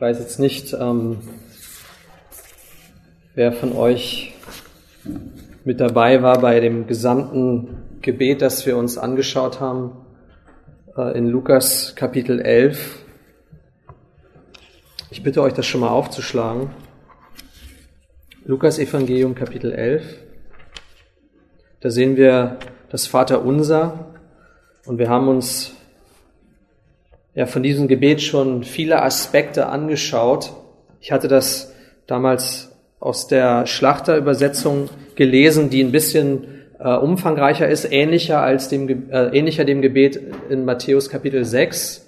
Ich weiß jetzt nicht, ähm, wer von euch mit dabei war bei dem gesamten Gebet, das wir uns angeschaut haben äh, in Lukas Kapitel 11. Ich bitte euch, das schon mal aufzuschlagen. Lukas Evangelium Kapitel 11. Da sehen wir das Vaterunser und wir haben uns ja von diesem Gebet schon viele Aspekte angeschaut. Ich hatte das damals aus der Schlachterübersetzung gelesen, die ein bisschen äh, umfangreicher ist, ähnlicher als dem äh, ähnlicher dem Gebet in Matthäus Kapitel 6.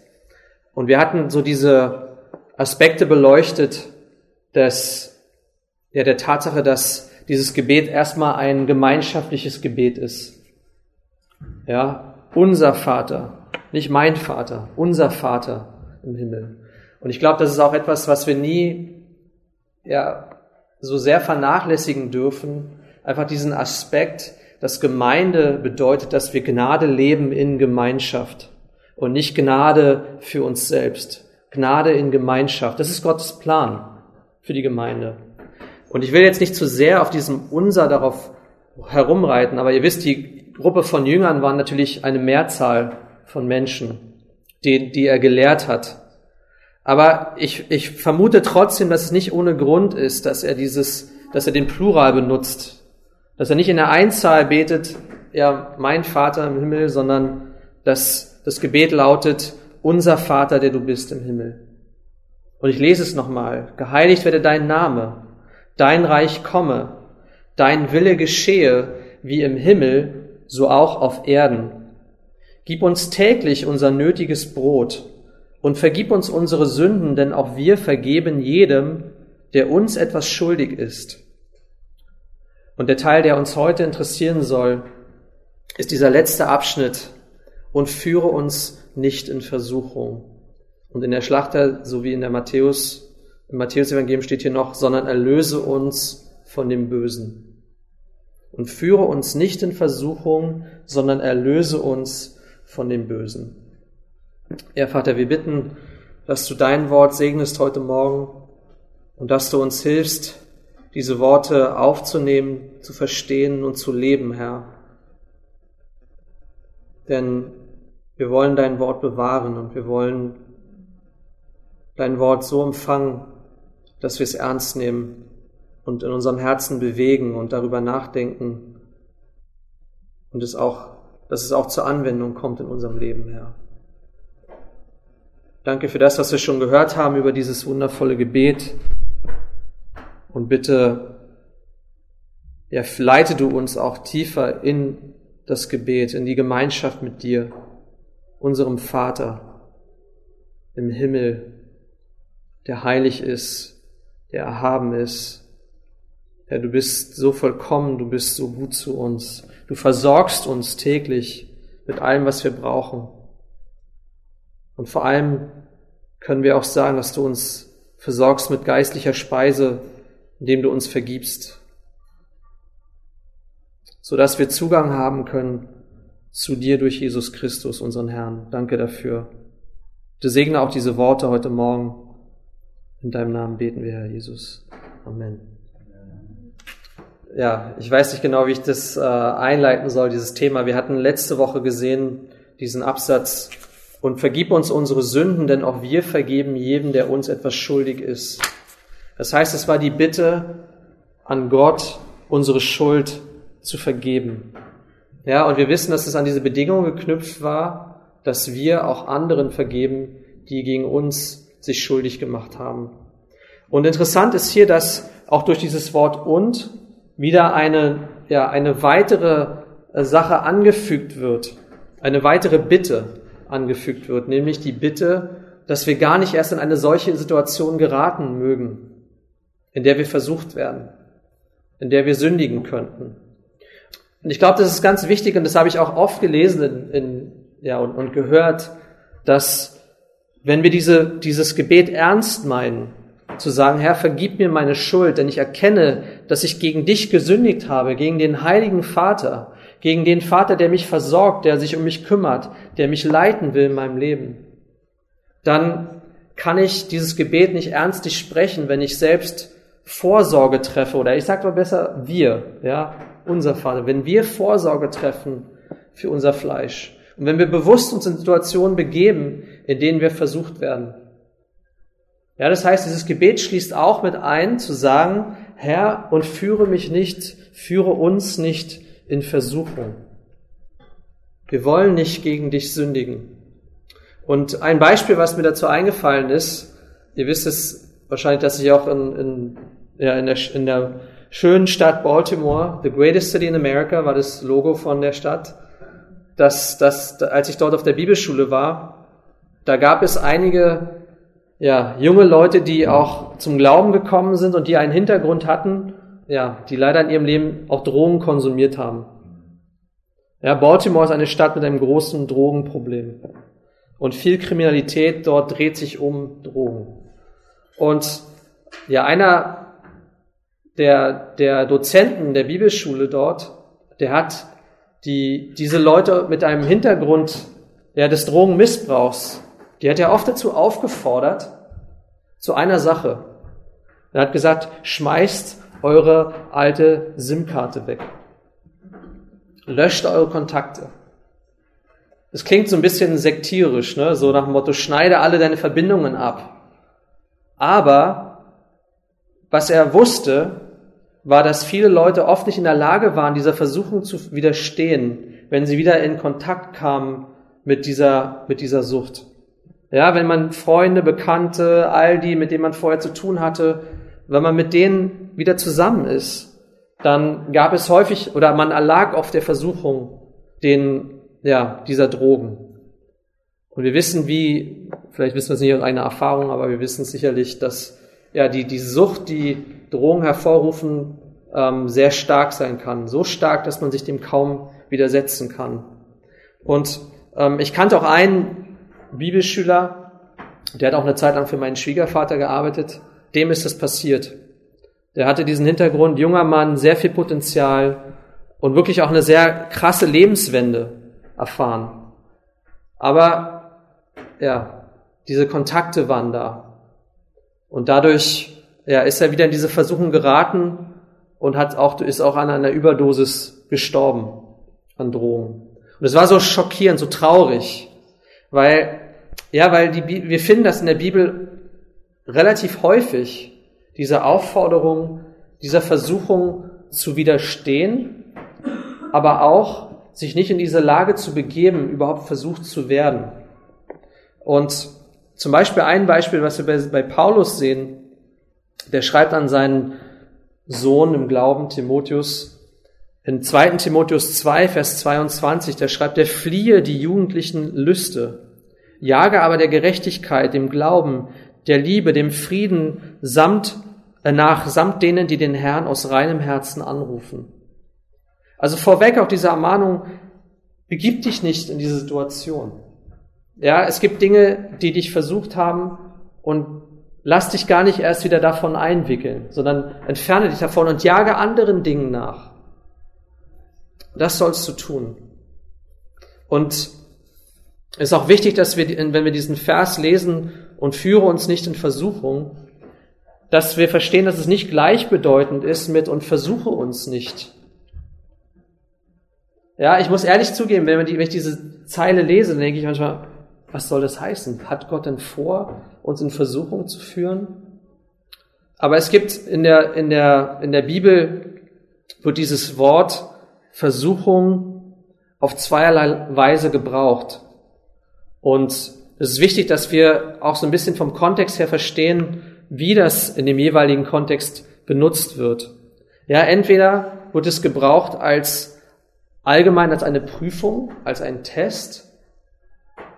Und wir hatten so diese Aspekte beleuchtet des ja der Tatsache, dass dieses Gebet erstmal ein gemeinschaftliches Gebet ist. Ja, unser Vater, nicht mein Vater, unser Vater im Himmel. Und ich glaube, das ist auch etwas, was wir nie ja, so sehr vernachlässigen dürfen. Einfach diesen Aspekt, dass Gemeinde bedeutet, dass wir Gnade leben in Gemeinschaft und nicht Gnade für uns selbst. Gnade in Gemeinschaft. Das ist Gottes Plan für die Gemeinde. Und ich will jetzt nicht zu sehr auf diesem Unser darauf herumreiten, aber ihr wisst, die Gruppe von Jüngern waren natürlich eine Mehrzahl von Menschen, die, die er gelehrt hat. Aber ich, ich vermute trotzdem, dass es nicht ohne Grund ist, dass er dieses, dass er den Plural benutzt. Dass er nicht in der Einzahl betet, ja, mein Vater im Himmel, sondern dass das Gebet lautet, unser Vater, der du bist im Himmel. Und ich lese es nochmal. Geheiligt werde dein Name, dein Reich komme, dein Wille geschehe, wie im Himmel, so auch auf Erden. Gib uns täglich unser nötiges Brot und vergib uns unsere Sünden, denn auch wir vergeben jedem, der uns etwas schuldig ist. Und der Teil, der uns heute interessieren soll, ist dieser letzte Abschnitt und führe uns nicht in Versuchung. Und in der Schlachter sowie in der Matthäus, im Matthäus-Evangelium steht hier noch, sondern erlöse uns von dem Bösen. Und führe uns nicht in Versuchung, sondern erlöse uns von dem Bösen. Ja, Vater, wir bitten, dass du dein Wort segnest heute Morgen und dass du uns hilfst, diese Worte aufzunehmen, zu verstehen und zu leben, Herr. Denn wir wollen dein Wort bewahren und wir wollen dein Wort so empfangen, dass wir es ernst nehmen und in unserem Herzen bewegen und darüber nachdenken und es auch dass es auch zur Anwendung kommt in unserem Leben, Herr. Danke für das, was wir schon gehört haben über dieses wundervolle Gebet. Und bitte, ja, leite du uns auch tiefer in das Gebet, in die Gemeinschaft mit dir, unserem Vater im Himmel, der heilig ist, der erhaben ist. Herr, du bist so vollkommen, du bist so gut zu uns. Du versorgst uns täglich mit allem, was wir brauchen. Und vor allem können wir auch sagen, dass du uns versorgst mit geistlicher Speise, indem du uns vergibst, so dass wir Zugang haben können zu dir durch Jesus Christus, unseren Herrn. Danke dafür. Du segne auch diese Worte heute Morgen. In deinem Namen beten wir, Herr Jesus. Amen ja, ich weiß nicht genau, wie ich das äh, einleiten soll, dieses Thema. Wir hatten letzte Woche gesehen, diesen Absatz, und vergib uns unsere Sünden, denn auch wir vergeben jedem, der uns etwas schuldig ist. Das heißt, es war die Bitte an Gott, unsere Schuld zu vergeben. Ja, und wir wissen, dass es an diese Bedingung geknüpft war, dass wir auch anderen vergeben, die gegen uns sich schuldig gemacht haben. Und interessant ist hier, dass auch durch dieses Wort und wieder eine, ja, eine weitere äh, Sache angefügt wird, eine weitere Bitte angefügt wird, nämlich die Bitte, dass wir gar nicht erst in eine solche Situation geraten mögen, in der wir versucht werden, in der wir sündigen könnten. Und ich glaube, das ist ganz wichtig und das habe ich auch oft gelesen in, in, ja, und, und gehört, dass wenn wir diese, dieses Gebet ernst meinen, zu sagen, Herr, vergib mir meine Schuld, denn ich erkenne, dass ich gegen dich gesündigt habe, gegen den heiligen Vater, gegen den Vater, der mich versorgt, der sich um mich kümmert, der mich leiten will in meinem Leben. Dann kann ich dieses Gebet nicht ernstlich sprechen, wenn ich selbst Vorsorge treffe, oder ich sage mal besser wir, ja, unser Vater, wenn wir Vorsorge treffen für unser Fleisch und wenn wir bewusst uns in Situationen begeben, in denen wir versucht werden. Ja, das heißt, dieses Gebet schließt auch mit ein, zu sagen, Herr, und führe mich nicht, führe uns nicht in Versuchung. Wir wollen nicht gegen dich sündigen. Und ein Beispiel, was mir dazu eingefallen ist, ihr wisst es wahrscheinlich, dass ich auch in, in, ja, in, der, in der schönen Stadt Baltimore, the greatest city in America, war das Logo von der Stadt, dass, dass als ich dort auf der Bibelschule war, da gab es einige ja, junge Leute, die auch zum Glauben gekommen sind und die einen Hintergrund hatten, ja, die leider in ihrem Leben auch Drogen konsumiert haben. Ja, Baltimore ist eine Stadt mit einem großen Drogenproblem. Und viel Kriminalität dort dreht sich um Drogen. Und ja, einer der, der Dozenten der Bibelschule dort, der hat die, diese Leute mit einem Hintergrund ja, des Drogenmissbrauchs, die hat er oft dazu aufgefordert, zu einer Sache. Er hat gesagt, schmeißt eure alte SIM-Karte weg. Löscht eure Kontakte. Es klingt so ein bisschen sektierisch, ne? so nach dem Motto, schneide alle deine Verbindungen ab. Aber was er wusste, war, dass viele Leute oft nicht in der Lage waren, dieser Versuchung zu widerstehen, wenn sie wieder in Kontakt kamen mit dieser, mit dieser Sucht. Ja, wenn man Freunde, Bekannte, all die, mit denen man vorher zu tun hatte, wenn man mit denen wieder zusammen ist, dann gab es häufig oder man erlag auf der Versuchung, den ja, dieser Drogen. Und wir wissen, wie, vielleicht wissen wir es nicht aus eigener Erfahrung, aber wir wissen sicherlich, dass ja die, die Sucht, die Drogen hervorrufen, ähm, sehr stark sein kann. So stark, dass man sich dem kaum widersetzen kann. Und ähm, ich kannte auch einen Bibelschüler, der hat auch eine Zeit lang für meinen Schwiegervater gearbeitet. Dem ist das passiert. Der hatte diesen Hintergrund, junger Mann, sehr viel Potenzial und wirklich auch eine sehr krasse Lebenswende erfahren. Aber ja, diese Kontakte waren da. Und dadurch ja, ist er wieder in diese Versuchung geraten und hat auch, ist auch an einer Überdosis gestorben an Drohungen. Und es war so schockierend, so traurig, weil, ja, weil die, wir finden das in der Bibel relativ häufig, diese Aufforderung, dieser Versuchung zu widerstehen, aber auch sich nicht in diese Lage zu begeben, überhaupt versucht zu werden. Und zum Beispiel ein Beispiel, was wir bei, bei Paulus sehen, der schreibt an seinen Sohn im Glauben, Timotheus, in 2. Timotheus 2, Vers 22, da schreibt er, fliehe die jugendlichen Lüste, jage aber der Gerechtigkeit, dem Glauben, der Liebe, dem Frieden samt, äh, nach, samt denen, die den Herrn aus reinem Herzen anrufen. Also vorweg auch diese Ermahnung, begib dich nicht in diese Situation. Ja, es gibt Dinge, die dich versucht haben und lass dich gar nicht erst wieder davon einwickeln, sondern entferne dich davon und jage anderen Dingen nach. Das sollst du tun. Und es ist auch wichtig, dass wir, wenn wir diesen Vers lesen und führe uns nicht in Versuchung, dass wir verstehen, dass es nicht gleichbedeutend ist mit und versuche uns nicht. Ja, ich muss ehrlich zugeben, wenn, ich diese Zeile lese, denke ich manchmal, was soll das heißen? Hat Gott denn vor, uns in Versuchung zu führen? Aber es gibt in der, in der, in der Bibel, wird dieses Wort Versuchung auf zweierlei Weise gebraucht. Und es ist wichtig, dass wir auch so ein bisschen vom Kontext her verstehen, wie das in dem jeweiligen Kontext benutzt wird. Ja, entweder wird es gebraucht als allgemein als eine Prüfung, als ein Test.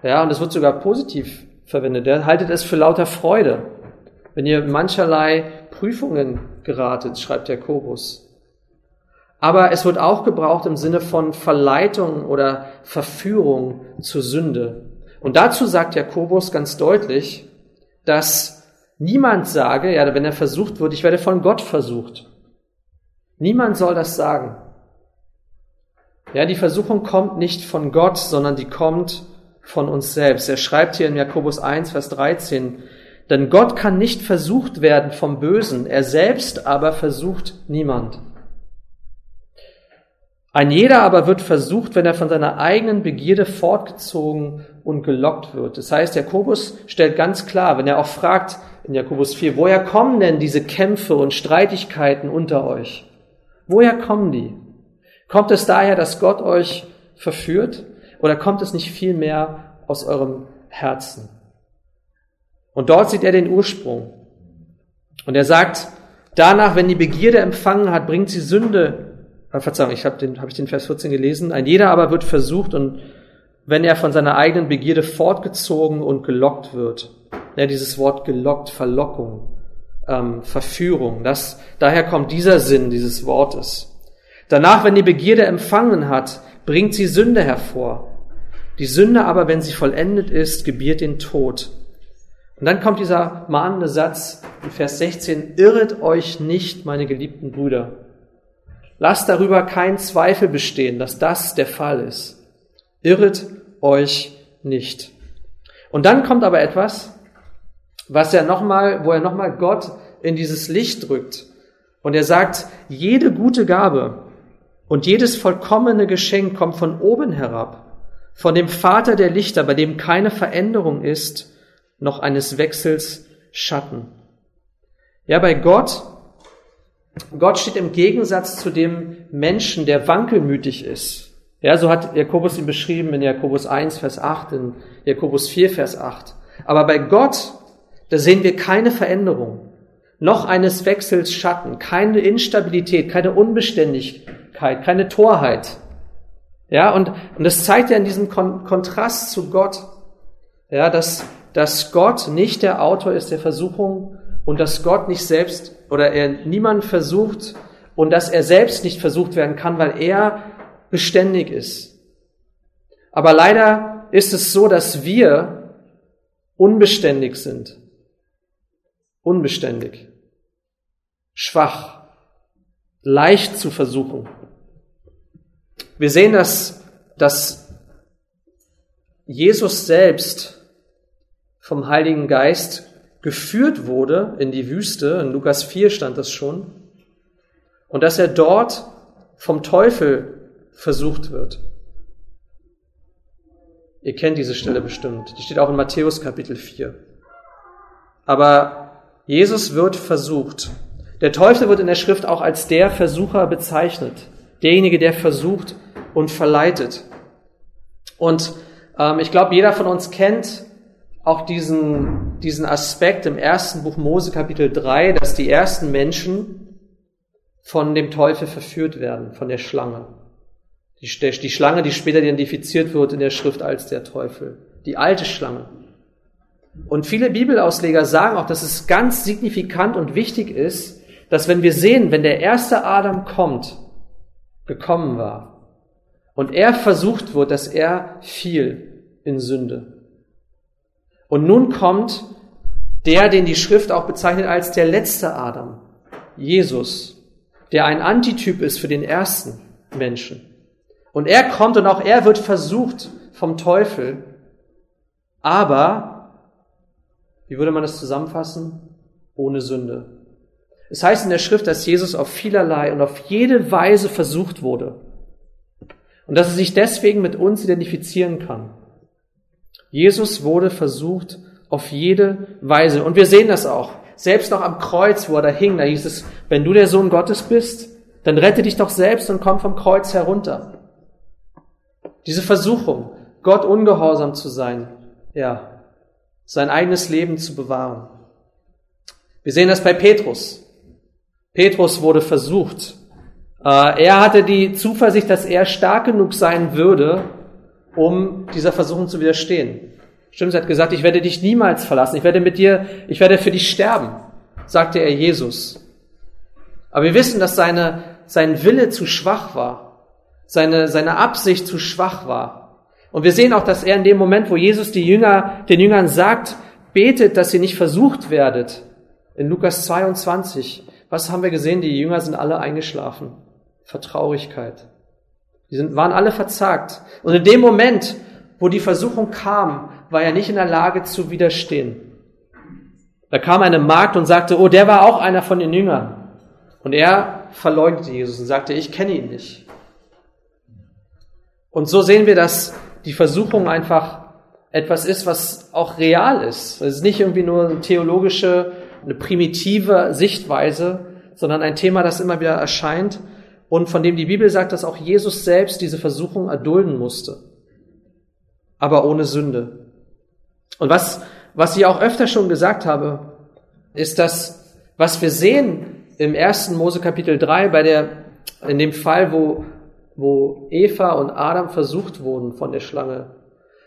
Ja, und es wird sogar positiv verwendet. Er haltet es für lauter Freude, wenn ihr mancherlei Prüfungen geratet, schreibt Jakobus. Aber es wird auch gebraucht im Sinne von Verleitung oder Verführung zur Sünde. Und dazu sagt Jakobus ganz deutlich, dass niemand sage, ja, wenn er versucht wird, ich werde von Gott versucht. Niemand soll das sagen. Ja, die Versuchung kommt nicht von Gott, sondern die kommt von uns selbst. Er schreibt hier in Jakobus 1, Vers 13, Denn Gott kann nicht versucht werden vom Bösen, er selbst aber versucht niemand. Ein jeder aber wird versucht, wenn er von seiner eigenen Begierde fortgezogen und gelockt wird. Das heißt, Jakobus stellt ganz klar, wenn er auch fragt in Jakobus 4, woher kommen denn diese Kämpfe und Streitigkeiten unter euch? Woher kommen die? Kommt es daher, dass Gott euch verführt? Oder kommt es nicht viel mehr aus eurem Herzen? Und dort sieht er den Ursprung. Und er sagt, danach, wenn die Begierde empfangen hat, bringt sie Sünde. Verzeihung, ich habe den, hab ich den Vers 14 gelesen. Ein jeder aber wird versucht und wenn er von seiner eigenen Begierde fortgezogen und gelockt wird. Ja, dieses Wort gelockt, Verlockung, ähm, Verführung, das, daher kommt dieser Sinn dieses Wortes. Danach, wenn die Begierde empfangen hat, bringt sie Sünde hervor. Die Sünde aber, wenn sie vollendet ist, gebiert den Tod. Und dann kommt dieser mahnende Satz in Vers 16, irret euch nicht, meine geliebten Brüder. Lasst darüber keinen Zweifel bestehen, dass das der Fall ist. Irret euch nicht. Und dann kommt aber etwas, was er nochmal, wo er nochmal Gott in dieses Licht drückt. Und er sagt, jede gute Gabe und jedes vollkommene Geschenk kommt von oben herab, von dem Vater der Lichter, bei dem keine Veränderung ist, noch eines Wechsels Schatten. Ja, bei Gott, Gott steht im Gegensatz zu dem Menschen, der wankelmütig ist. Ja, so hat Jakobus ihn beschrieben in Jakobus 1, Vers 8, in Jakobus 4, Vers 8. Aber bei Gott, da sehen wir keine Veränderung, noch eines Wechsels Schatten, keine Instabilität, keine Unbeständigkeit, keine Torheit. Ja, und, und das zeigt ja in diesem Kon Kontrast zu Gott, ja, dass dass Gott nicht der Autor ist der Versuchung und dass Gott nicht selbst oder er niemand versucht und dass er selbst nicht versucht werden kann, weil er beständig ist. Aber leider ist es so, dass wir unbeständig sind. Unbeständig. Schwach. Leicht zu versuchen. Wir sehen, dass, dass Jesus selbst vom Heiligen Geist geführt wurde in die Wüste, in Lukas 4 stand das schon, und dass er dort vom Teufel versucht wird. Ihr kennt diese Stelle bestimmt. Die steht auch in Matthäus Kapitel 4. Aber Jesus wird versucht. Der Teufel wird in der Schrift auch als der Versucher bezeichnet. Derjenige, der versucht und verleitet. Und ähm, ich glaube, jeder von uns kennt auch diesen, diesen Aspekt im ersten Buch Mose Kapitel 3, dass die ersten Menschen von dem Teufel verführt werden, von der Schlange. Die, die Schlange, die später identifiziert wird in der Schrift als der Teufel. Die alte Schlange. Und viele Bibelausleger sagen auch, dass es ganz signifikant und wichtig ist, dass wenn wir sehen, wenn der erste Adam kommt, gekommen war, und er versucht wird, dass er fiel in Sünde. Und nun kommt der, den die Schrift auch bezeichnet als der letzte Adam, Jesus, der ein Antityp ist für den ersten Menschen. Und er kommt und auch er wird versucht vom Teufel, aber, wie würde man das zusammenfassen? Ohne Sünde. Es heißt in der Schrift, dass Jesus auf vielerlei und auf jede Weise versucht wurde und dass er sich deswegen mit uns identifizieren kann. Jesus wurde versucht auf jede Weise. Und wir sehen das auch. Selbst noch am Kreuz, wo er da hing, da hieß es, wenn du der Sohn Gottes bist, dann rette dich doch selbst und komm vom Kreuz herunter. Diese Versuchung, Gott ungehorsam zu sein, ja, sein eigenes Leben zu bewahren. Wir sehen das bei Petrus. Petrus wurde versucht. Äh, er hatte die Zuversicht, dass er stark genug sein würde, um dieser Versuchung zu widerstehen. Stimmt, er hat gesagt, ich werde dich niemals verlassen, ich werde mit dir, ich werde für dich sterben, sagte er Jesus. Aber wir wissen, dass seine, sein Wille zu schwach war, seine, seine Absicht zu schwach war. Und wir sehen auch, dass er in dem Moment, wo Jesus die Jünger, den Jüngern sagt, betet, dass ihr nicht versucht werdet, in Lukas 22, was haben wir gesehen? Die Jünger sind alle eingeschlafen. Vertraurigkeit. Die sind, waren alle verzagt. Und in dem Moment, wo die Versuchung kam, war er nicht in der Lage zu widerstehen. Da kam eine Magd und sagte, oh, der war auch einer von den Jüngern. Und er verleugnete Jesus und sagte, ich kenne ihn nicht. Und so sehen wir, dass die Versuchung einfach etwas ist, was auch real ist. Es ist nicht irgendwie nur eine theologische, eine primitive Sichtweise, sondern ein Thema, das immer wieder erscheint und von dem die Bibel sagt, dass auch Jesus selbst diese Versuchung erdulden musste, aber ohne Sünde. Und was, was ich auch öfter schon gesagt habe, ist, dass was wir sehen im ersten Mose Kapitel 3 bei der, in dem Fall, wo, wo Eva und Adam versucht wurden von der Schlange,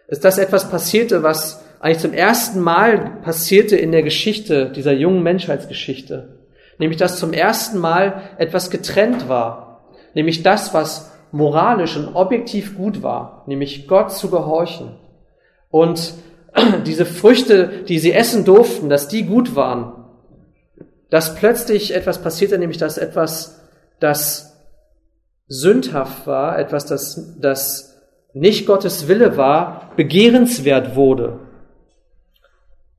ist, dass etwas passierte, was eigentlich zum ersten Mal passierte in der Geschichte, dieser jungen Menschheitsgeschichte. Nämlich, dass zum ersten Mal etwas getrennt war. Nämlich das, was moralisch und objektiv gut war. Nämlich Gott zu gehorchen. Und diese Früchte, die sie essen durften, dass die gut waren. Dass plötzlich etwas passierte, nämlich dass etwas, das sündhaft war, etwas, das, das nicht Gottes Wille war, begehrenswert wurde.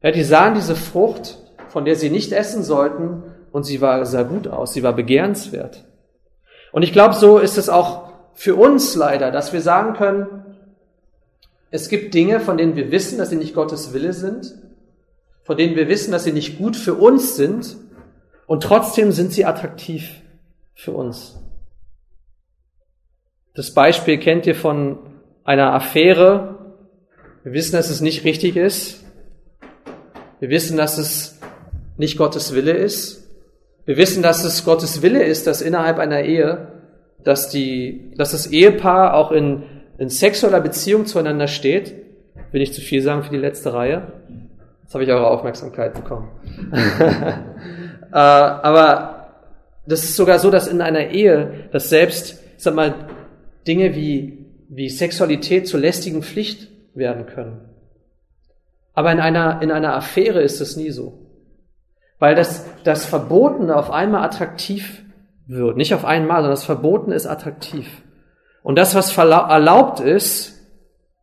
Ja, die sahen diese Frucht, von der sie nicht essen sollten, und sie war, sah gut aus, sie war begehrenswert. Und ich glaube, so ist es auch für uns leider, dass wir sagen können, es gibt Dinge, von denen wir wissen, dass sie nicht Gottes Wille sind, von denen wir wissen, dass sie nicht gut für uns sind, und trotzdem sind sie attraktiv für uns. Das Beispiel kennt ihr von einer Affäre. Wir wissen, dass es nicht richtig ist. Wir wissen, dass es nicht Gottes Wille ist. Wir wissen, dass es Gottes Wille ist, dass innerhalb einer Ehe, dass die, dass das Ehepaar auch in, in sexueller Beziehung zueinander steht. Will ich zu viel sagen für die letzte Reihe? Jetzt habe ich eure Aufmerksamkeit bekommen. äh, aber das ist sogar so, dass in einer Ehe, dass selbst, sag mal, Dinge wie wie Sexualität zur lästigen Pflicht werden können. Aber in einer, in einer Affäre ist es nie so. Weil das, das Verbotene auf einmal attraktiv wird. Nicht auf einmal, sondern das Verbotene ist attraktiv. Und das, was erlaubt ist,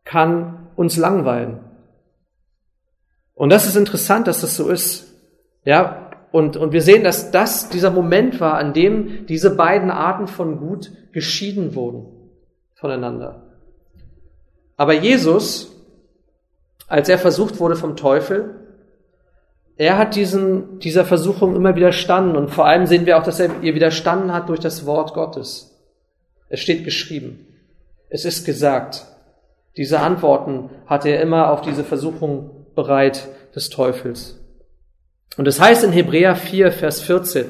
kann uns langweilen. Und das ist interessant, dass das so ist. Ja, und, und wir sehen, dass das dieser Moment war, an dem diese beiden Arten von Gut geschieden wurden voneinander. Aber Jesus, als er versucht wurde vom Teufel, er hat diesen, dieser Versuchung immer widerstanden und vor allem sehen wir auch, dass er ihr widerstanden hat durch das Wort Gottes. Es steht geschrieben. Es ist gesagt. Diese Antworten hatte er immer auf diese Versuchung bereit des Teufels. Und es heißt in Hebräer 4, Vers 14,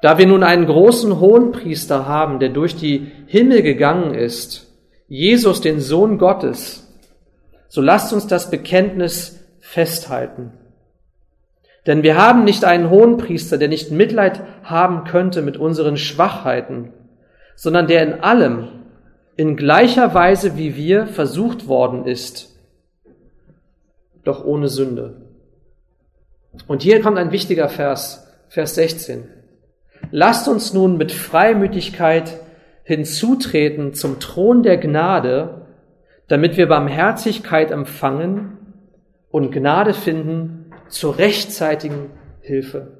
da wir nun einen großen Hohenpriester haben, der durch die Himmel gegangen ist, Jesus, den Sohn Gottes, so lasst uns das Bekenntnis festhalten. Denn wir haben nicht einen Hohenpriester, der nicht Mitleid haben könnte mit unseren Schwachheiten, sondern der in allem, in gleicher Weise wie wir, versucht worden ist, doch ohne Sünde. Und hier kommt ein wichtiger Vers, Vers 16. Lasst uns nun mit Freimütigkeit hinzutreten zum Thron der Gnade, damit wir Barmherzigkeit empfangen und Gnade finden zur rechtzeitigen Hilfe.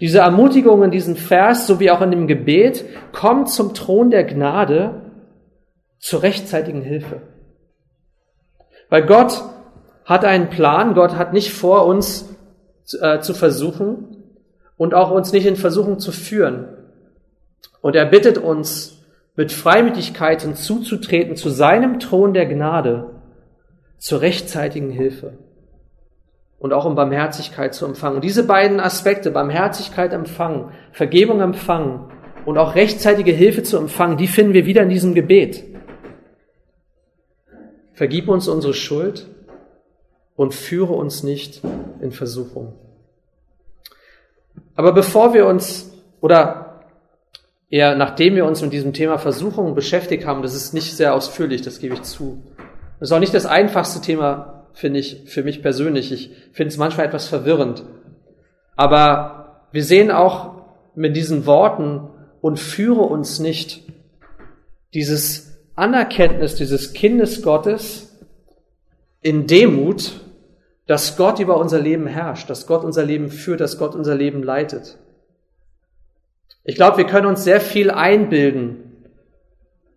Diese Ermutigung in diesem Vers sowie auch in dem Gebet kommt zum Thron der Gnade zur rechtzeitigen Hilfe. Weil Gott hat einen Plan, Gott hat nicht vor, uns äh, zu versuchen, und auch uns nicht in Versuchung zu führen. Und er bittet uns, mit Freimütigkeit hinzuzutreten zu seinem Thron der Gnade, zur rechtzeitigen Hilfe und auch um Barmherzigkeit zu empfangen. Und diese beiden Aspekte, Barmherzigkeit empfangen, Vergebung empfangen und auch rechtzeitige Hilfe zu empfangen, die finden wir wieder in diesem Gebet. Vergib uns unsere Schuld und führe uns nicht in Versuchung. Aber bevor wir uns, oder eher nachdem wir uns mit diesem Thema Versuchung beschäftigt haben, das ist nicht sehr ausführlich, das gebe ich zu. Das ist auch nicht das einfachste Thema, finde ich, für mich persönlich. Ich finde es manchmal etwas verwirrend. Aber wir sehen auch mit diesen Worten und führe uns nicht dieses Anerkenntnis dieses Kindes Gottes in Demut dass Gott über unser Leben herrscht, dass Gott unser Leben führt, dass Gott unser Leben leitet. Ich glaube, wir können uns sehr viel einbilden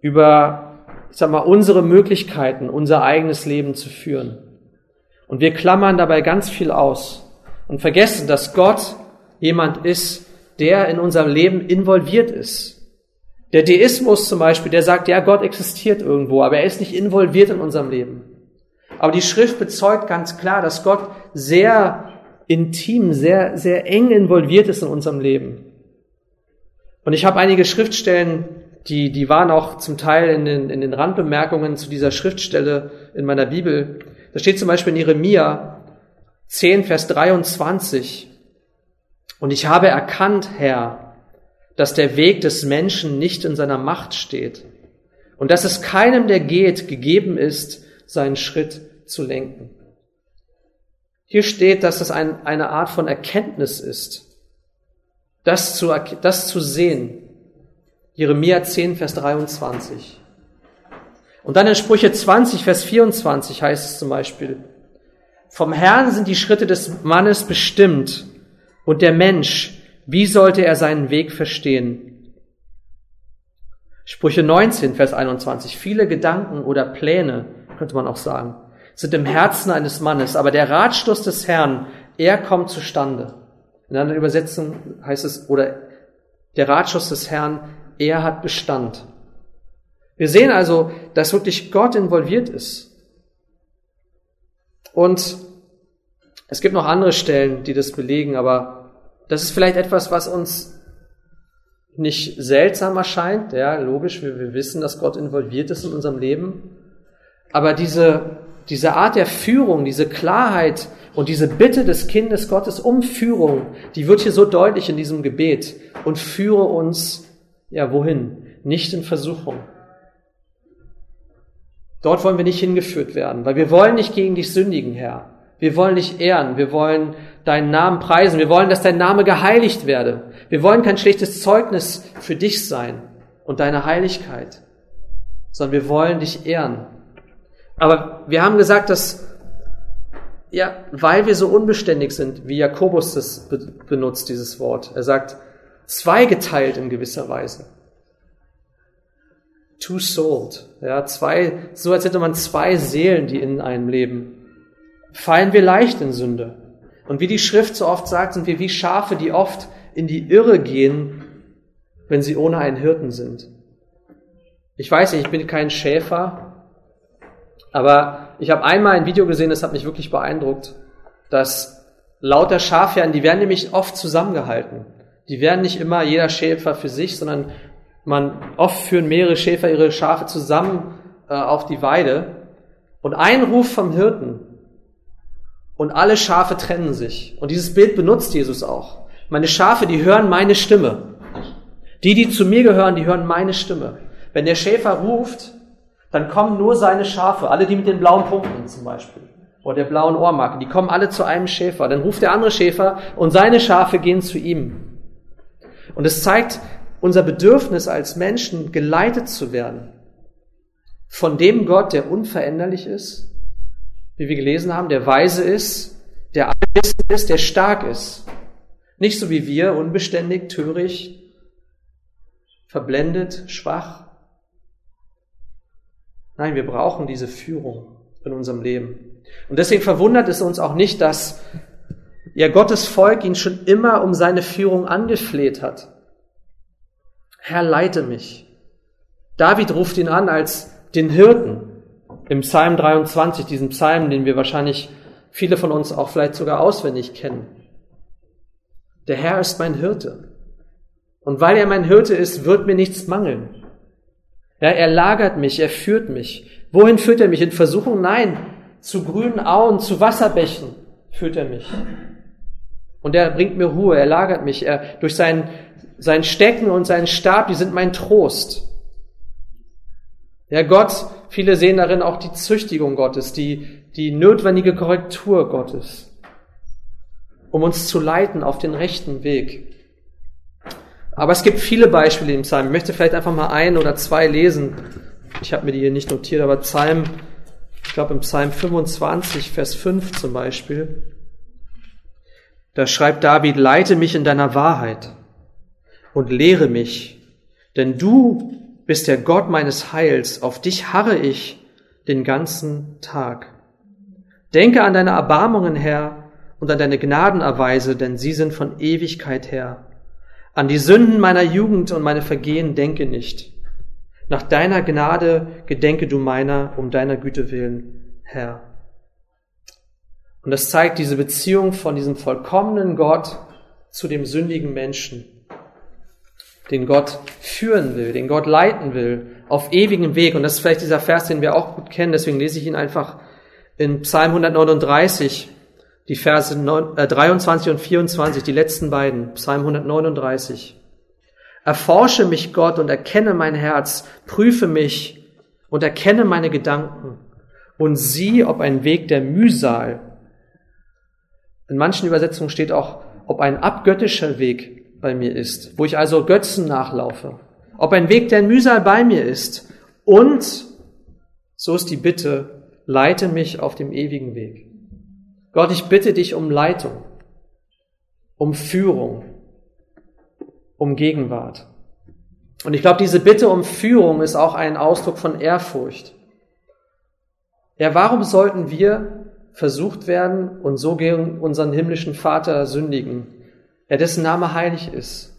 über, ich sag mal, unsere Möglichkeiten, unser eigenes Leben zu führen. Und wir klammern dabei ganz viel aus und vergessen, dass Gott jemand ist, der in unserem Leben involviert ist. Der Deismus zum Beispiel, der sagt, ja, Gott existiert irgendwo, aber er ist nicht involviert in unserem Leben. Aber die Schrift bezeugt ganz klar, dass Gott sehr intim, sehr, sehr eng involviert ist in unserem Leben. Und ich habe einige Schriftstellen, die, die waren auch zum Teil in den, in den Randbemerkungen zu dieser Schriftstelle in meiner Bibel. Da steht zum Beispiel in Jeremia 10, Vers 23. Und ich habe erkannt, Herr, dass der Weg des Menschen nicht in seiner Macht steht und dass es keinem, der geht, gegeben ist, seinen Schritt zu lenken. Hier steht, dass es ein, eine Art von Erkenntnis ist, das zu, das zu sehen. Jeremia 10, Vers 23. Und dann in Sprüche 20, Vers 24 heißt es zum Beispiel, vom Herrn sind die Schritte des Mannes bestimmt und der Mensch, wie sollte er seinen Weg verstehen? Sprüche 19, Vers 21. Viele Gedanken oder Pläne, könnte man auch sagen, sind im Herzen eines Mannes, aber der Ratschluss des Herrn, er kommt zustande. In einer Übersetzung heißt es, oder der Ratschluss des Herrn, er hat Bestand. Wir sehen also, dass wirklich Gott involviert ist. Und es gibt noch andere Stellen, die das belegen, aber das ist vielleicht etwas, was uns nicht seltsam erscheint. Ja, logisch, wir, wir wissen, dass Gott involviert ist in unserem Leben. Aber diese diese Art der Führung, diese Klarheit und diese Bitte des Kindes Gottes um Führung, die wird hier so deutlich in diesem Gebet und führe uns, ja, wohin? Nicht in Versuchung. Dort wollen wir nicht hingeführt werden, weil wir wollen nicht gegen dich sündigen, Herr. Wir wollen dich ehren, wir wollen deinen Namen preisen, wir wollen, dass dein Name geheiligt werde. Wir wollen kein schlechtes Zeugnis für dich sein und deine Heiligkeit, sondern wir wollen dich ehren aber wir haben gesagt, dass, ja, weil wir so unbeständig sind, wie Jakobus das benutzt, dieses Wort. Er sagt, zweigeteilt in gewisser Weise. Two-souled. Ja, zwei, so als hätte man zwei Seelen, die in einem leben. Fallen wir leicht in Sünde. Und wie die Schrift so oft sagt, sind wir wie Schafe, die oft in die Irre gehen, wenn sie ohne einen Hirten sind. Ich weiß nicht, ich bin kein Schäfer, aber ich habe einmal ein Video gesehen, das hat mich wirklich beeindruckt, dass lauter Schafherden, die werden nämlich oft zusammengehalten. Die werden nicht immer jeder Schäfer für sich, sondern man oft führen mehrere Schäfer ihre Schafe zusammen äh, auf die Weide. Und ein Ruf vom Hirten und alle Schafe trennen sich. Und dieses Bild benutzt Jesus auch. Meine Schafe, die hören meine Stimme. Die, die zu mir gehören, die hören meine Stimme. Wenn der Schäfer ruft, dann kommen nur seine Schafe, alle die mit den blauen Punkten zum Beispiel, oder der blauen Ohrmarke, die kommen alle zu einem Schäfer. Dann ruft der andere Schäfer und seine Schafe gehen zu ihm. Und es zeigt unser Bedürfnis als Menschen, geleitet zu werden von dem Gott, der unveränderlich ist, wie wir gelesen haben, der weise ist, der allwissend ist, der stark ist. Nicht so wie wir, unbeständig, töricht, verblendet, schwach, Nein, wir brauchen diese Führung in unserem Leben. Und deswegen verwundert es uns auch nicht, dass ja Gottes Volk ihn schon immer um seine Führung angefleht hat. Herr, leite mich. David ruft ihn an als den Hirten im Psalm 23, diesen Psalm, den wir wahrscheinlich viele von uns auch vielleicht sogar auswendig kennen. Der Herr ist mein Hirte. Und weil er mein Hirte ist, wird mir nichts mangeln. Ja, er lagert mich, er führt mich. Wohin führt er mich? In Versuchung? Nein. Zu grünen Auen, zu Wasserbächen führt er mich. Und er bringt mir Ruhe, er lagert mich. Er, durch sein, sein Stecken und seinen Stab, die sind mein Trost. Ja, Gott, viele sehen darin auch die Züchtigung Gottes, die, die notwendige Korrektur Gottes, um uns zu leiten auf den rechten Weg. Aber es gibt viele Beispiele im Psalm. Ich möchte vielleicht einfach mal ein oder zwei lesen. Ich habe mir die hier nicht notiert, aber Psalm, ich glaube im Psalm 25, Vers 5 zum Beispiel, da schreibt David, leite mich in deiner Wahrheit und lehre mich, denn du bist der Gott meines Heils, auf dich harre ich den ganzen Tag. Denke an deine Erbarmungen, Herr, und an deine Gnadenerweise, denn sie sind von Ewigkeit her. An die Sünden meiner Jugend und meine Vergehen denke nicht. Nach deiner Gnade gedenke du meiner, um deiner Güte willen, Herr. Und das zeigt diese Beziehung von diesem vollkommenen Gott zu dem sündigen Menschen, den Gott führen will, den Gott leiten will, auf ewigem Weg. Und das ist vielleicht dieser Vers, den wir auch gut kennen, deswegen lese ich ihn einfach in Psalm 139, die Verse 23 äh, und 24, die letzten beiden, Psalm 139. Erforsche mich, Gott, und erkenne mein Herz, prüfe mich und erkenne meine Gedanken und sieh, ob ein Weg der Mühsal, in manchen Übersetzungen steht auch, ob ein abgöttischer Weg bei mir ist, wo ich also Götzen nachlaufe, ob ein Weg der Mühsal bei mir ist und, so ist die Bitte, leite mich auf dem ewigen Weg. Gott, ich bitte dich um Leitung, um Führung, um Gegenwart. Und ich glaube, diese Bitte um Führung ist auch ein Ausdruck von Ehrfurcht. Ja, warum sollten wir versucht werden und so gegen unseren himmlischen Vater sündigen, ja, dessen Name heilig ist,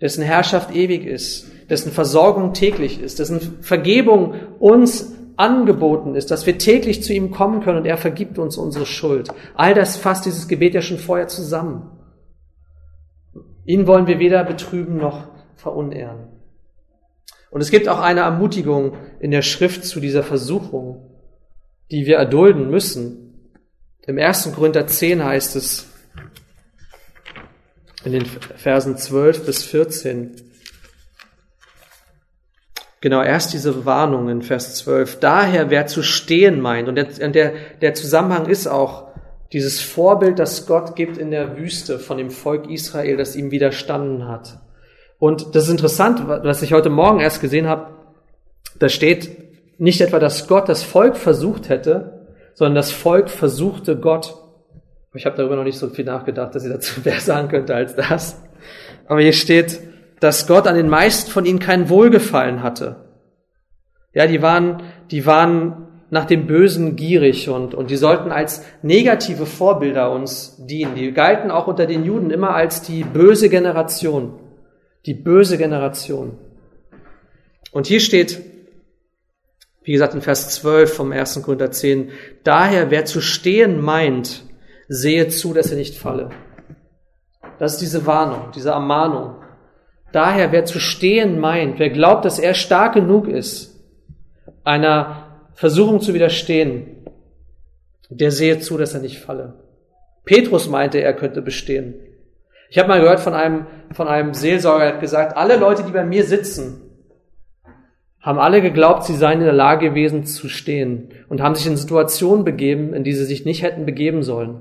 dessen Herrschaft ewig ist, dessen Versorgung täglich ist, dessen Vergebung uns angeboten ist, dass wir täglich zu ihm kommen können und er vergibt uns unsere Schuld. All das fasst dieses Gebet ja schon vorher zusammen. Ihn wollen wir weder betrüben noch verunehren. Und es gibt auch eine Ermutigung in der Schrift zu dieser Versuchung, die wir erdulden müssen. Im 1. Korinther 10 heißt es in den Versen 12 bis 14, Genau, erst diese Warnung in Vers 12. Daher, wer zu stehen meint, und der, der, der Zusammenhang ist auch dieses Vorbild, das Gott gibt in der Wüste von dem Volk Israel, das ihm widerstanden hat. Und das ist interessant, was ich heute Morgen erst gesehen habe. Da steht nicht etwa, dass Gott das Volk versucht hätte, sondern das Volk versuchte Gott. Ich habe darüber noch nicht so viel nachgedacht, dass ich dazu mehr sagen könnte als das. Aber hier steht, dass Gott an den meisten von ihnen kein Wohlgefallen hatte. Ja, die waren, die waren nach dem Bösen gierig und, und die sollten als negative Vorbilder uns dienen. Die galten auch unter den Juden immer als die böse Generation. Die böse Generation. Und hier steht, wie gesagt, in Vers 12 vom 1. Korinther 10, daher, wer zu stehen meint, sehe zu, dass er nicht falle. Das ist diese Warnung, diese Ermahnung. Daher, wer zu stehen meint, wer glaubt, dass er stark genug ist, einer Versuchung zu widerstehen, der sehe zu, dass er nicht falle. Petrus meinte, er könnte bestehen. Ich habe mal gehört von einem, von einem Seelsorger, der hat gesagt, alle Leute, die bei mir sitzen, haben alle geglaubt, sie seien in der Lage gewesen zu stehen und haben sich in Situationen begeben, in die sie sich nicht hätten begeben sollen.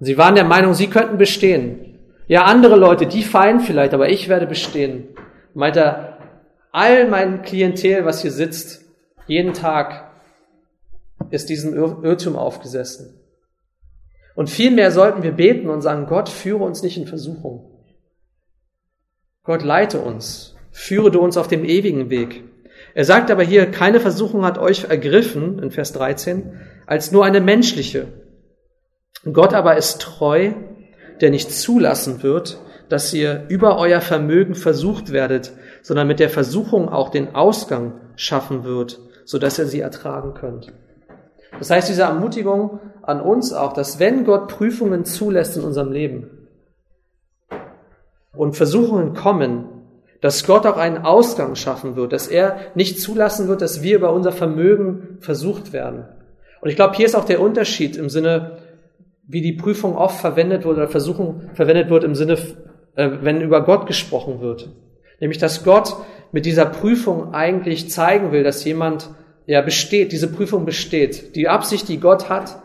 Sie waren der Meinung, sie könnten bestehen. Ja, andere Leute, die fallen vielleicht, aber ich werde bestehen. Meint er, all mein Klientel, was hier sitzt, jeden Tag ist diesem Irrtum aufgesessen. Und vielmehr sollten wir beten und sagen, Gott, führe uns nicht in Versuchung. Gott, leite uns. Führe du uns auf dem ewigen Weg. Er sagt aber hier, keine Versuchung hat euch ergriffen, in Vers 13, als nur eine menschliche. Gott aber ist treu, der nicht zulassen wird, dass ihr über euer Vermögen versucht werdet, sondern mit der Versuchung auch den Ausgang schaffen wird, so dass ihr sie ertragen könnt. Das heißt, diese Ermutigung an uns auch, dass wenn Gott Prüfungen zulässt in unserem Leben und Versuchungen kommen, dass Gott auch einen Ausgang schaffen wird, dass er nicht zulassen wird, dass wir über unser Vermögen versucht werden. Und ich glaube, hier ist auch der Unterschied im Sinne, wie die Prüfung oft verwendet wird oder Versuchung verwendet wird im Sinne, äh, wenn über Gott gesprochen wird. Nämlich, dass Gott mit dieser Prüfung eigentlich zeigen will, dass jemand ja besteht, diese Prüfung besteht. Die Absicht, die Gott hat,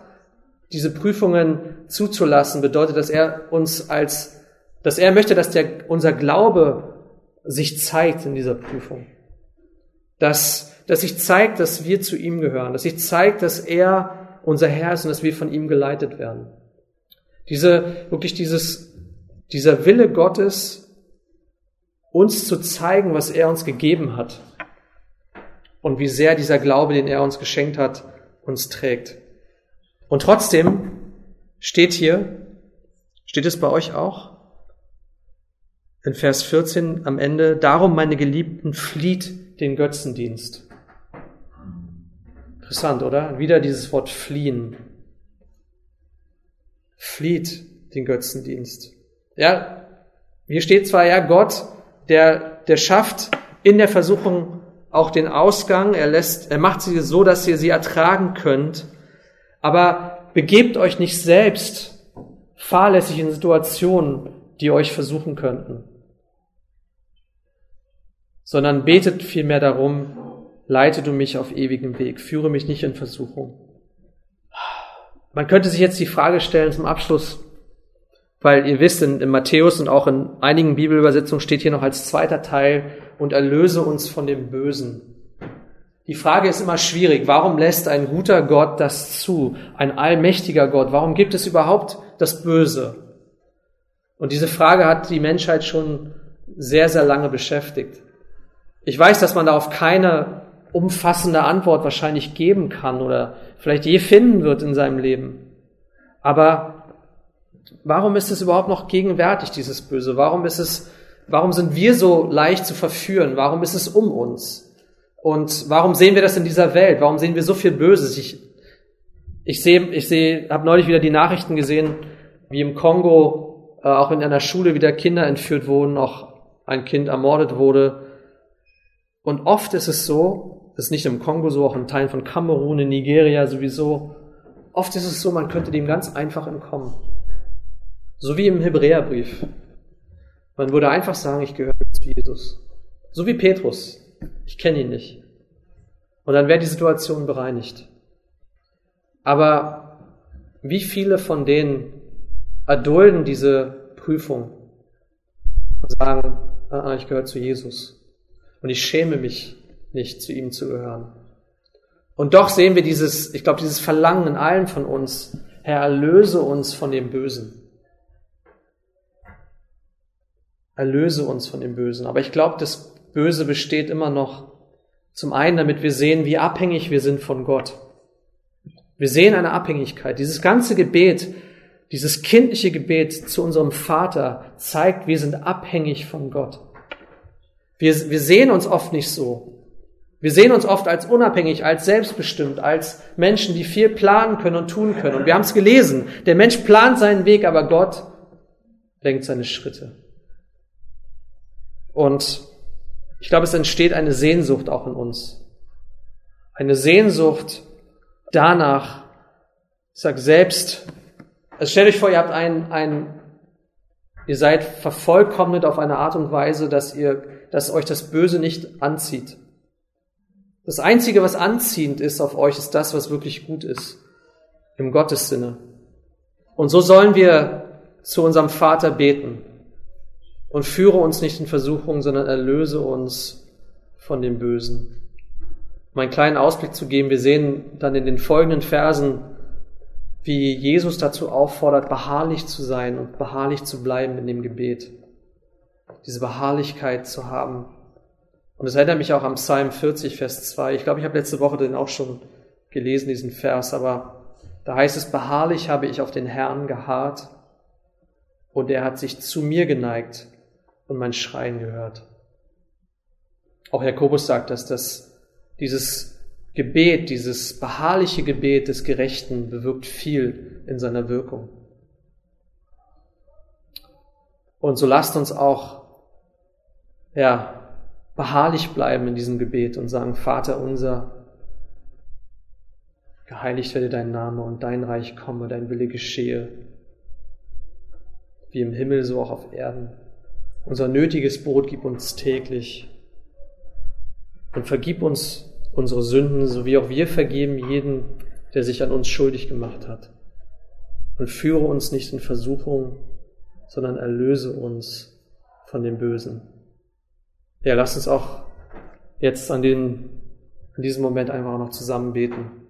diese Prüfungen zuzulassen, bedeutet, dass er uns als, dass er möchte, dass der, unser Glaube sich zeigt in dieser Prüfung. dass, dass sich zeigt, dass wir zu ihm gehören, dass sich zeigt, dass er unser Herr ist und dass wir von ihm geleitet werden. Diese, wirklich dieses, dieser Wille Gottes, uns zu zeigen, was er uns gegeben hat und wie sehr dieser Glaube, den er uns geschenkt hat, uns trägt. Und trotzdem steht hier, steht es bei euch auch, in Vers 14 am Ende, darum meine Geliebten flieht den Götzendienst. Interessant, oder? Wieder dieses Wort fliehen. Flieht den Götzendienst. Ja, hier steht zwar ja Gott, der, der schafft in der Versuchung auch den Ausgang, er lässt, er macht sie so, dass ihr sie ertragen könnt, aber begebt euch nicht selbst fahrlässig in Situationen, die euch versuchen könnten sondern betet vielmehr darum, leite du mich auf ewigem Weg, führe mich nicht in Versuchung. Man könnte sich jetzt die Frage stellen zum Abschluss, weil ihr wisst, in, in Matthäus und auch in einigen Bibelübersetzungen steht hier noch als zweiter Teil und erlöse uns von dem Bösen. Die Frage ist immer schwierig. Warum lässt ein guter Gott das zu? Ein allmächtiger Gott? Warum gibt es überhaupt das Böse? Und diese Frage hat die Menschheit schon sehr, sehr lange beschäftigt. Ich weiß, dass man darauf keine umfassende Antwort wahrscheinlich geben kann oder vielleicht je finden wird in seinem Leben. Aber warum ist es überhaupt noch gegenwärtig, dieses Böse? Warum ist es, warum sind wir so leicht zu verführen? Warum ist es um uns? Und warum sehen wir das in dieser Welt? Warum sehen wir so viel Böses? Ich, ich sehe, ich sehe, habe neulich wieder die Nachrichten gesehen, wie im Kongo äh, auch in einer Schule wieder Kinder entführt wurden, auch ein Kind ermordet wurde. Und oft ist es so, das ist nicht im Kongo so, auch in Teilen von Kamerun, in Nigeria sowieso, oft ist es so, man könnte dem ganz einfach entkommen. So wie im Hebräerbrief. Man würde einfach sagen, ich gehöre zu Jesus. So wie Petrus. Ich kenne ihn nicht. Und dann wäre die Situation bereinigt. Aber wie viele von denen erdulden diese Prüfung und sagen, ah, ah ich gehöre zu Jesus. Und ich schäme mich nicht, zu ihm zu gehören. Und doch sehen wir dieses, ich glaube, dieses Verlangen in allen von uns, Herr, erlöse uns von dem Bösen. Erlöse uns von dem Bösen. Aber ich glaube, das Böse besteht immer noch zum einen, damit wir sehen, wie abhängig wir sind von Gott. Wir sehen eine Abhängigkeit. Dieses ganze Gebet, dieses kindliche Gebet zu unserem Vater zeigt, wir sind abhängig von Gott. Wir, wir sehen uns oft nicht so. Wir sehen uns oft als unabhängig, als selbstbestimmt, als Menschen, die viel planen können und tun können. Und wir haben es gelesen. Der Mensch plant seinen Weg, aber Gott lenkt seine Schritte. Und ich glaube, es entsteht eine Sehnsucht auch in uns. Eine Sehnsucht danach, ich sag selbst, also stellt euch vor, ihr habt ein, ein, ihr seid vervollkommnet auf eine Art und Weise, dass ihr dass euch das Böse nicht anzieht. Das Einzige, was anziehend ist auf euch, ist das, was wirklich gut ist. Im Gottes Sinne. Und so sollen wir zu unserem Vater beten. Und führe uns nicht in Versuchung, sondern erlöse uns von dem Bösen. Um einen kleinen Ausblick zu geben, wir sehen dann in den folgenden Versen, wie Jesus dazu auffordert, beharrlich zu sein und beharrlich zu bleiben in dem Gebet diese Beharrlichkeit zu haben. Und es erinnert mich auch am Psalm 40, Vers 2. Ich glaube, ich habe letzte Woche den auch schon gelesen, diesen Vers, aber da heißt es, beharrlich habe ich auf den Herrn geharrt und er hat sich zu mir geneigt und mein Schreien gehört. Auch Jakobus sagt, dass das, dieses Gebet, dieses beharrliche Gebet des Gerechten bewirkt viel in seiner Wirkung. Und so lasst uns auch ja, beharrlich bleiben in diesem Gebet und sagen, Vater unser, geheiligt werde dein Name und dein Reich komme, dein Wille geschehe, wie im Himmel so auch auf Erden. Unser nötiges Brot gib uns täglich und vergib uns unsere Sünden, so wie auch wir vergeben jeden, der sich an uns schuldig gemacht hat. Und führe uns nicht in Versuchung, sondern erlöse uns von dem Bösen. Ja, lasst uns auch jetzt an, den, in diesem Moment einfach noch zusammen beten.